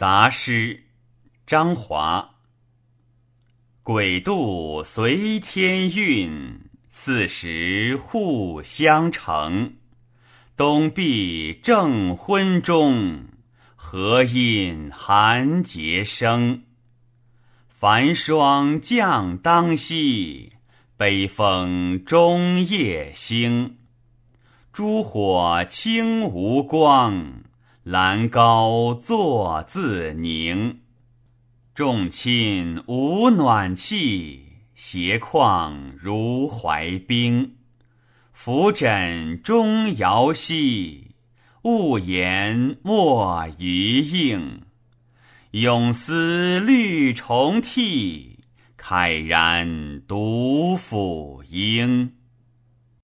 杂诗，张华。鬼渡随天运，四时互相成。东壁正昏中，何因寒节生？繁霜降当夕，北风中夜兴。烛火清无光。兰高坐自宁，众亲无暖气，斜旷如怀冰。扶枕中遥息，勿言莫余应。永思绿虫替，慨然独抚膺。